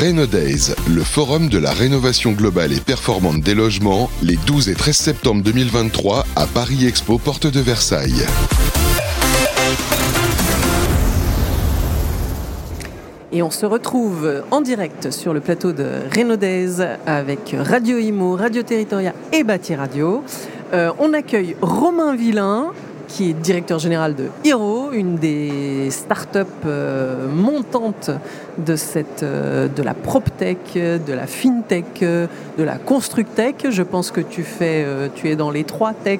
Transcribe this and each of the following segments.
Days, le forum de la rénovation globale et performante des logements, les 12 et 13 septembre 2023 à Paris Expo, porte de Versailles. Et on se retrouve en direct sur le plateau de Days avec Radio Imo, Radio Territoria et Bâti Radio. Euh, on accueille Romain Villain, qui est directeur général de Hero, une des startups euh, montantes de, cette, euh, de la PropTech, de la FinTech, de la ConstrucTech. Je pense que tu, fais, tu es dans les trois tech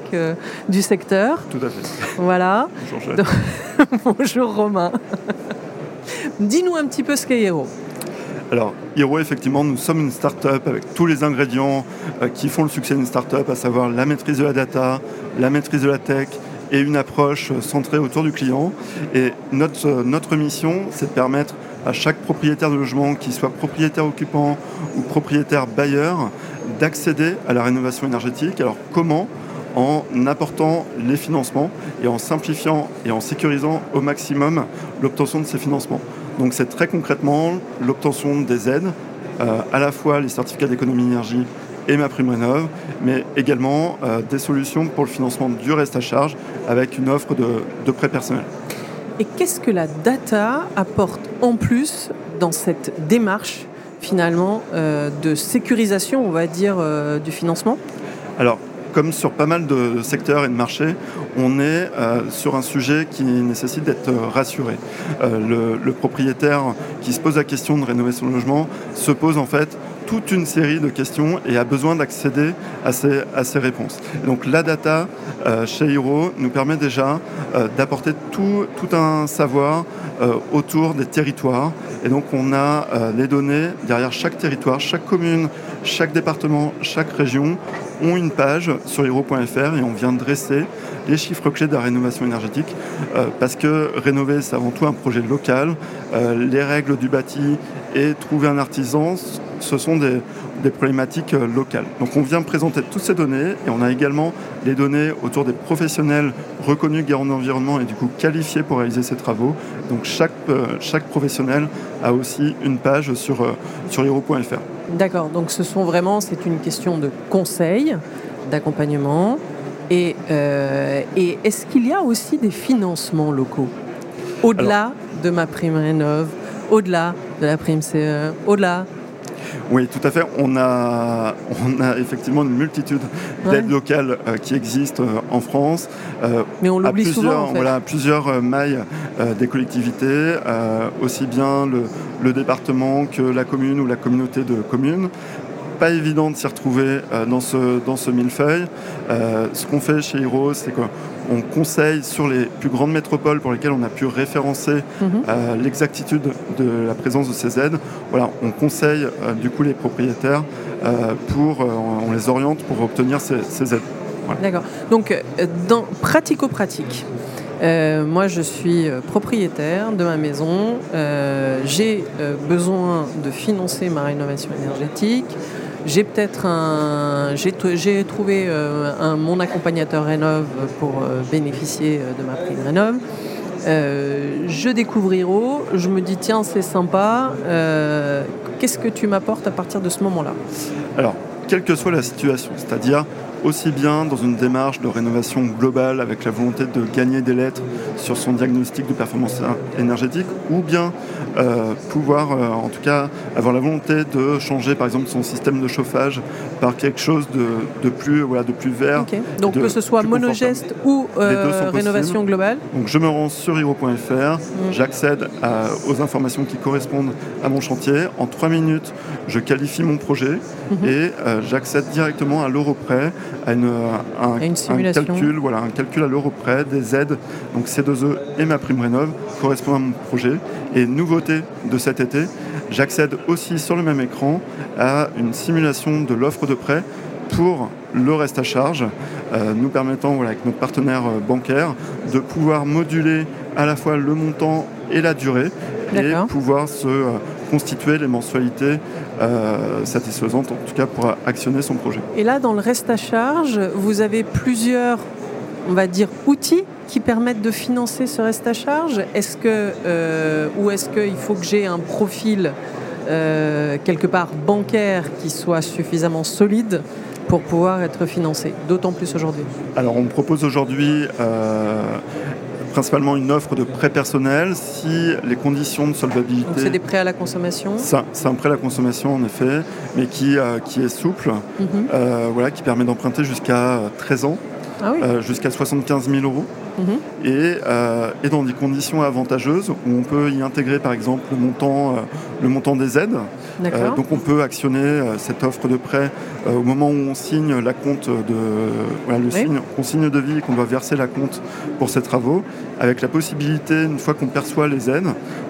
du secteur. Tout à fait. Voilà. Bonjour, Bonjour Romain. Dis-nous un petit peu ce qu'est Hero. Alors, Hero, effectivement, nous sommes une start-up avec tous les ingrédients qui font le succès d'une start-up, à savoir la maîtrise de la data, la maîtrise de la tech et une approche centrée autour du client. Et notre, notre mission, c'est de permettre à chaque propriétaire de logement, qu'il soit propriétaire occupant ou propriétaire bailleur, d'accéder à la rénovation énergétique. Alors comment? En apportant les financements et en simplifiant et en sécurisant au maximum l'obtention de ces financements. Donc c'est très concrètement l'obtention des aides, euh, à la fois les certificats d'économie d'énergie et ma prime rénov, mais également euh, des solutions pour le financement du reste à charge avec une offre de, de prêt personnel. Et qu'est-ce que la data apporte en plus dans cette démarche finalement euh, de sécurisation, on va dire, euh, du financement? Alors, comme sur pas mal de secteurs et de marchés, on est sur un sujet qui nécessite d'être rassuré. le, le, propriétaire qui se pose la question de rénover son logement se pose en fait toute une série de questions et a besoin d'accéder à ces, à ces réponses. donc la data euh, chez Hero nous permet déjà euh, d'apporter tout, tout, un savoir euh, autour des territoires. Et donc on a les données derrière chaque territoire, chaque commune, chaque département, chaque région ont une page sur hero.fr et on vient dresser les chiffres clés de la rénovation énergétique parce que rénover c'est avant tout un projet local. les règles du bâti et trouver un artisan ce sont des, problématiques euh, locales. Donc on vient présenter toutes ces données et on a également les données autour des professionnels reconnus garants d'environnement et du coup qualifiés pour réaliser ces travaux. Donc chaque, euh, chaque professionnel a aussi une page sur, euh, sur hero.fr. D'accord, donc ce sont vraiment, c'est une question de conseil, d'accompagnement. Et, et est-ce qu'il y a aussi des financements locaux? Au-delà de ma prime rénov, au-delà de la prime CE, au-delà oui, tout à fait. On a, on a effectivement une multitude d'aides locales euh, qui existent euh, en France. Euh, Mais on l'oublie souvent. voilà, plusieurs mailles des collectivités, aussi bien le, le, département que la commune ou la communauté de communes pas évident de s'y retrouver dans ce, dans ce millefeuille. ce qu'on fait chez Hero, c'est qu'on conseille sur les plus grandes métropoles pour lesquelles on a pu référencer mhm. l'exactitude de la présence de ces aides. Voilà, on conseille du coup les propriétaires pour, on les oriente pour obtenir ces, aides. D'accord. Donc, dans pratico-pratique, moi, je suis propriétaire de ma maison. j'ai besoin de financer ma rénovation énergétique. J'ai peut-être un. J'ai trouvé euh, un, mon accompagnateur Rénov pour euh, bénéficier euh, de ma prime Rénov. je découvre Hiro, je me dis tiens c'est sympa, qu'est-ce que tu m'apportes à partir de ce moment-là? Alors, quelle que soit la situation, c'est-à-dire aussi bien dans une démarche de rénovation globale avec la volonté de gagner des lettres sur son diagnostic de performance énergétique, ou bien euh, pouvoir euh, en tout cas avoir la volonté de changer par exemple son système de chauffage par quelque chose de, plus, voilà, de plus vert. Donc que ce soit monogeste ou euh, rénovation globale Donc je me rends sur hero.fr, mm. j'accède aux informations qui correspondent à mon chantier. En trois minutes, je qualifie mon projet mm-hmm. et j'accède directement à l'euro près à, une, un, calcul, voilà, un calcul à l'euro près des aides, donc C2E et ma prime rénov correspondent à mon projet. Et nouveauté de cet été, j'accède aussi sur le même écran à une simulation de l'offre de prêt pour le reste à charge, euh, nous permettant, voilà, avec notre partenaire euh, bancaire, de pouvoir moduler à la fois le montant et la durée et pouvoir se euh, constituer les mensualités euh, satisfaisantes, en tout cas pour actionner son projet. Et là, dans le reste à charge, vous avez plusieurs, on va dire, outils qui permettent de financer ce reste à charge Est-ce que, euh, ou est-ce qu'il faut que j'ai un profil quelque part bancaire qui soit suffisamment solide pour pouvoir être financé, d'autant plus aujourd'hui? Alors on propose aujourd'hui principalement une offre de prêt personnel si les conditions de solvabilité. Donc c'est des prêts à la consommation? C'est un prêt à la consommation en effet, mais qui, euh, qui est souple, mhm. euh, voilà, qui permet d'emprunter jusqu'à 13 ans, ah euh, jusqu'à 75 000 euros. Mhm. et, et, dans des conditions avantageuses où on peut y intégrer par exemple le montant, le montant des aides. donc on peut actionner cette offre de prêt au moment où on signe la compte de voilà, le signe, on signe de vie et qu'on doit verser la compte pour ces travaux avec la possibilité, une fois qu'on perçoit les aides,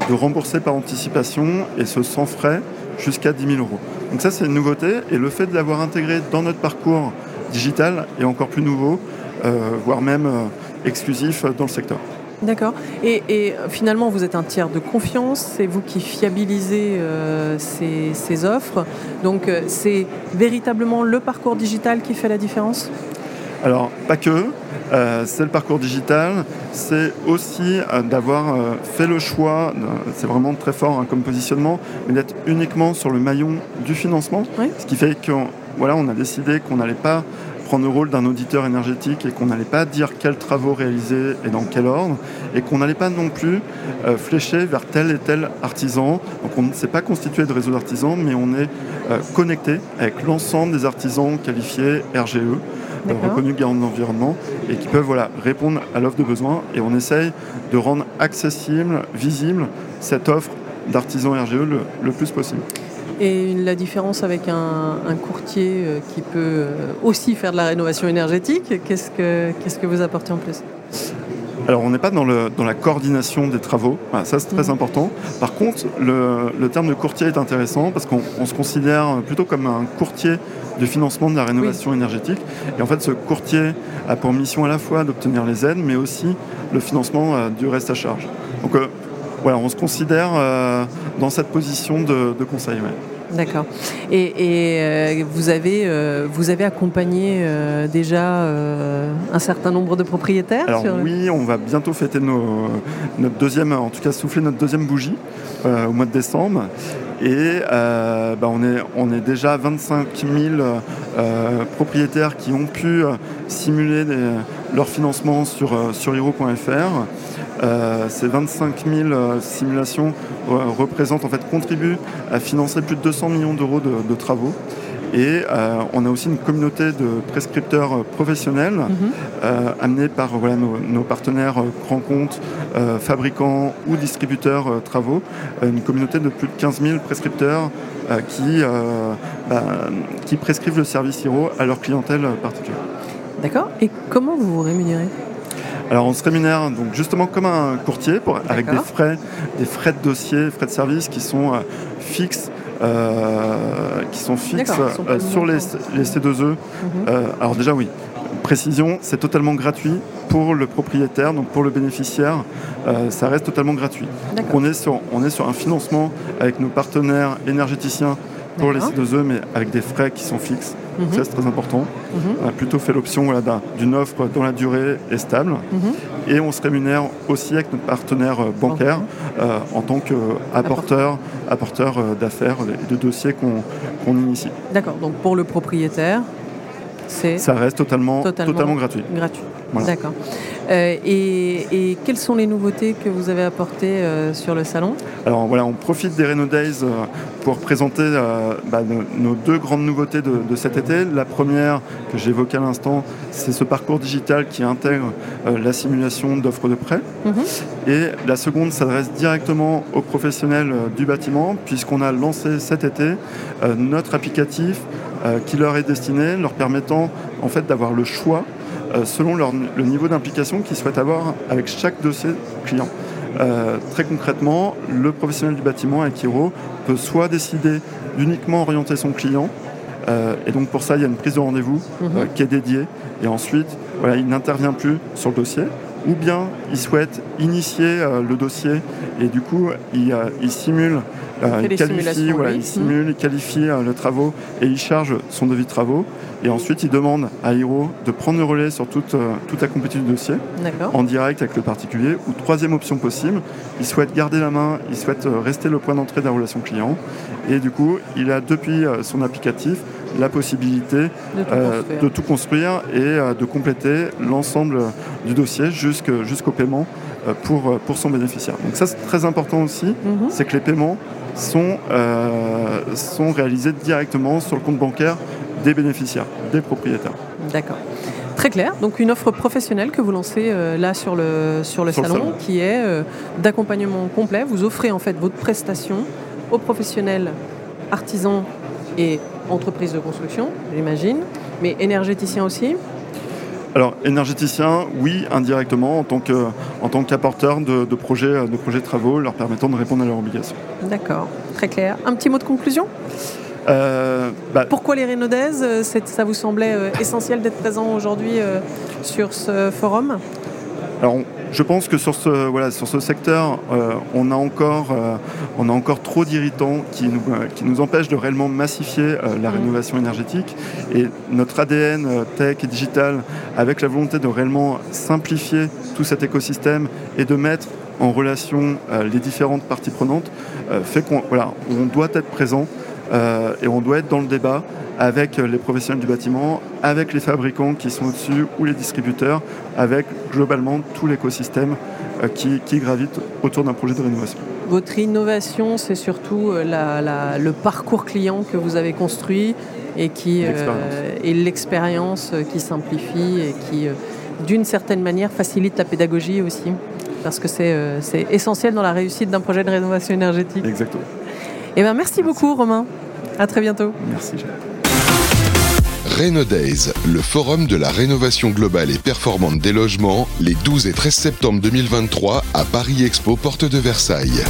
de rembourser par anticipation et ce sans frais jusqu'à 10 000 euros. Donc ça, c'est une nouveauté et le fait de l'avoir intégré dans notre parcours digital est encore plus nouveau, euh, voire même euh, exclusif dans le secteur. D'accord. Et, finalement, vous êtes un tiers de confiance, c'est vous qui fiabilisez euh, ces, offres. Donc, c'est véritablement le parcours digital qui fait la différence? Alors, pas que. Euh, c'est le parcours digital, c'est aussi d'avoir fait le choix, c'est vraiment très fort hein, comme positionnement, mais d'être uniquement sur le maillon du financement, ce qui fait qu'on voilà, on a décidé qu'on n'allait pas prendre le rôle d'un auditeur énergétique et qu'on n'allait pas dire quels travaux réaliser et dans quel ordre, et qu'on n'allait pas non plus flécher vers tel et tel artisan. Donc on ne s'est pas constitué de réseau d'artisans, mais on est connecté avec l'ensemble des artisans qualifiés RGE reconnus garants de l'environnement et qui peuvent voilà, répondre à l'offre de besoin. Et on essaye de rendre accessible, visible cette offre d'artisans RGE le, plus possible. Et la différence avec un, courtier euh, qui peut euh, aussi faire de la rénovation énergétique, qu'est-ce que, qu'est-ce que vous apportez en plus? Alors on n'est pas dans, le, dans, la coordination des travaux, ça c'est très mmh. important. Par contre, le, le, terme de courtier est intéressant parce qu'on se considère plutôt comme un courtier du financement de la rénovation énergétique. Et en fait, ce courtier a pour mission à la fois d'obtenir les aides, mais aussi le financement euh, du reste à charge. Donc euh, voilà, on se considère euh, dans cette position de, conseil. D'accord. Et, vous, avez, vous avez accompagné déjà un certain nombre de propriétaires Alors oui, on va bientôt fêter notre deuxième, en tout cas souffler notre deuxième bougie au mois de décembre. Et euh, bah, on, est, on est déjà 25 000 euh, propriétaires qui ont pu euh, simuler leur financement sur, sur hero.fr. ces 25 000 simulations représentent, en fait, contribuent à financer plus de 200 millions d'euros de, travaux. Et on a aussi une communauté de prescripteurs professionnels mhm. amenés par voilà, nos, partenaires grands comptes, fabricants ou distributeurs travaux. une communauté de plus de 15 000 prescripteurs qui, bah, qui prescrivent le service Hiro à leur clientèle particulière. D'accord. Et comment vous vous rémunérez? Alors on se rémunère donc justement comme un courtier avec des frais, des frais de dossier, frais de service qui sont fixes qui sont fixes sur les, C2E. Mhm. alors déjà oui, précision, c'est totalement gratuit pour le propriétaire, donc pour le bénéficiaire, euh, ça reste totalement gratuit. on, est sur, on est sur un financement avec nos partenaires énergéticiens pour les C2E, mais avec des frais qui sont fixes. Mhm. Ça, c'est très important. Mhm. On a plutôt fait l'option d'une offre dont la durée est stable. Mhm. Et on se rémunère aussi avec notre partenaire euh, bancaire euh, en tant qu'apporteur apporteur, d'affaires et de dossiers qu'on initie. D'accord, donc pour le propriétaire, ça reste totalement, totalement, gratuit. Gratuit. D'accord. Euh, et, quelles sont les nouveautés que vous avez apportées euh, sur le salon? Alors voilà, on profite des Reno Days euh, pour présenter bah, nos, deux grandes nouveautés de, cet été. La première, que j'évoquais à l'instant, c'est ce parcours digital qui intègre la simulation d'offres de prêt. Mhm. Et la seconde s'adresse directement aux professionnels du bâtiment, puisqu'on a lancé cet été notre applicatif qui leur est destiné, leur permettant en fait d'avoir le choix euh, selon le niveau d'implication qu'ils souhaitent avoir avec chaque dossier client. Euh, très concrètement, le professionnel du bâtiment avec Hiro peut soit décider d'uniquement orienter son client, euh, et donc pour ça il y a une prise de rendez-vous mhm. qui est dédiée, et ensuite voilà, il n'intervient plus sur le dossier, ou bien il souhaite initier le dossier et du coup il, simule il qualifie, voilà, il simule, il qualifie le travaux et il charge son devis de travaux. Et ensuite, il demande à Hiro de prendre le relais sur toute, toute la complétude du dossier, en direct avec le particulier. Ou troisième option possible, il souhaite garder la main, il souhaite rester le point d'entrée de la relation client. Et du coup, il a depuis son applicatif la possibilité de tout, construire et de compléter l'ensemble du dossier jusqu'au paiement euh, pour, euh, pour son bénéficiaire. Donc ça c'est très important aussi, mhm. c'est que les paiements sont, euh, sont réalisés directement sur le compte bancaire des bénéficiaires, des propriétaires. D'accord. Très clair. Donc une offre professionnelle que vous lancez là sur le, sur le, salon, qui est d'accompagnement complet. Vous offrez en fait votre prestation aux professionnels, artisans et entreprises de construction, j'imagine, mais énergéticiens aussi. Alors, énergéticien, oui, indirectement, en tant, que, en tant qu'apporteur de, de, projets, de projets de travaux leur permettant de répondre à leurs obligations. D'accord, très clair. Un petit mot de conclusion? Euh, bah, Pourquoi les Rénaudaises euh, Ça vous semblait euh, essentiel d'être présent aujourd'hui sur ce forum? Alors, je pense que sur ce, voilà, sur ce secteur, euh, on, a encore, euh, on a encore trop d'irritants qui nous, euh, qui nous empêchent de réellement massifier la mmh. rénovation énergétique. Et notre ADN tech et digital, avec la volonté de réellement simplifier tout cet écosystème et de mettre en relation les différentes parties prenantes, fait qu'on voilà, on doit être présent et on doit être dans le débat avec les professionnels du bâtiment, avec les fabricants qui sont au-dessus ou les distributeurs, avec globalement tout l'écosystème euh, qui, gravite autour d'un projet de rénovation. Votre innovation, c'est surtout euh, le parcours client que vous avez construit et qui euh, l'expérience qui simplifie et qui, d'une certaine manière, facilite la pédagogie aussi, parce que c'est essentiel dans la réussite d'un projet de rénovation énergétique. Exactement. Eh ben, merci, beaucoup, Romain. À très bientôt. Merci, Jacques. Days, le forum de la rénovation globale et performante des logements, les 12 et 13 septembre 2023 à Paris Expo, porte de Versailles.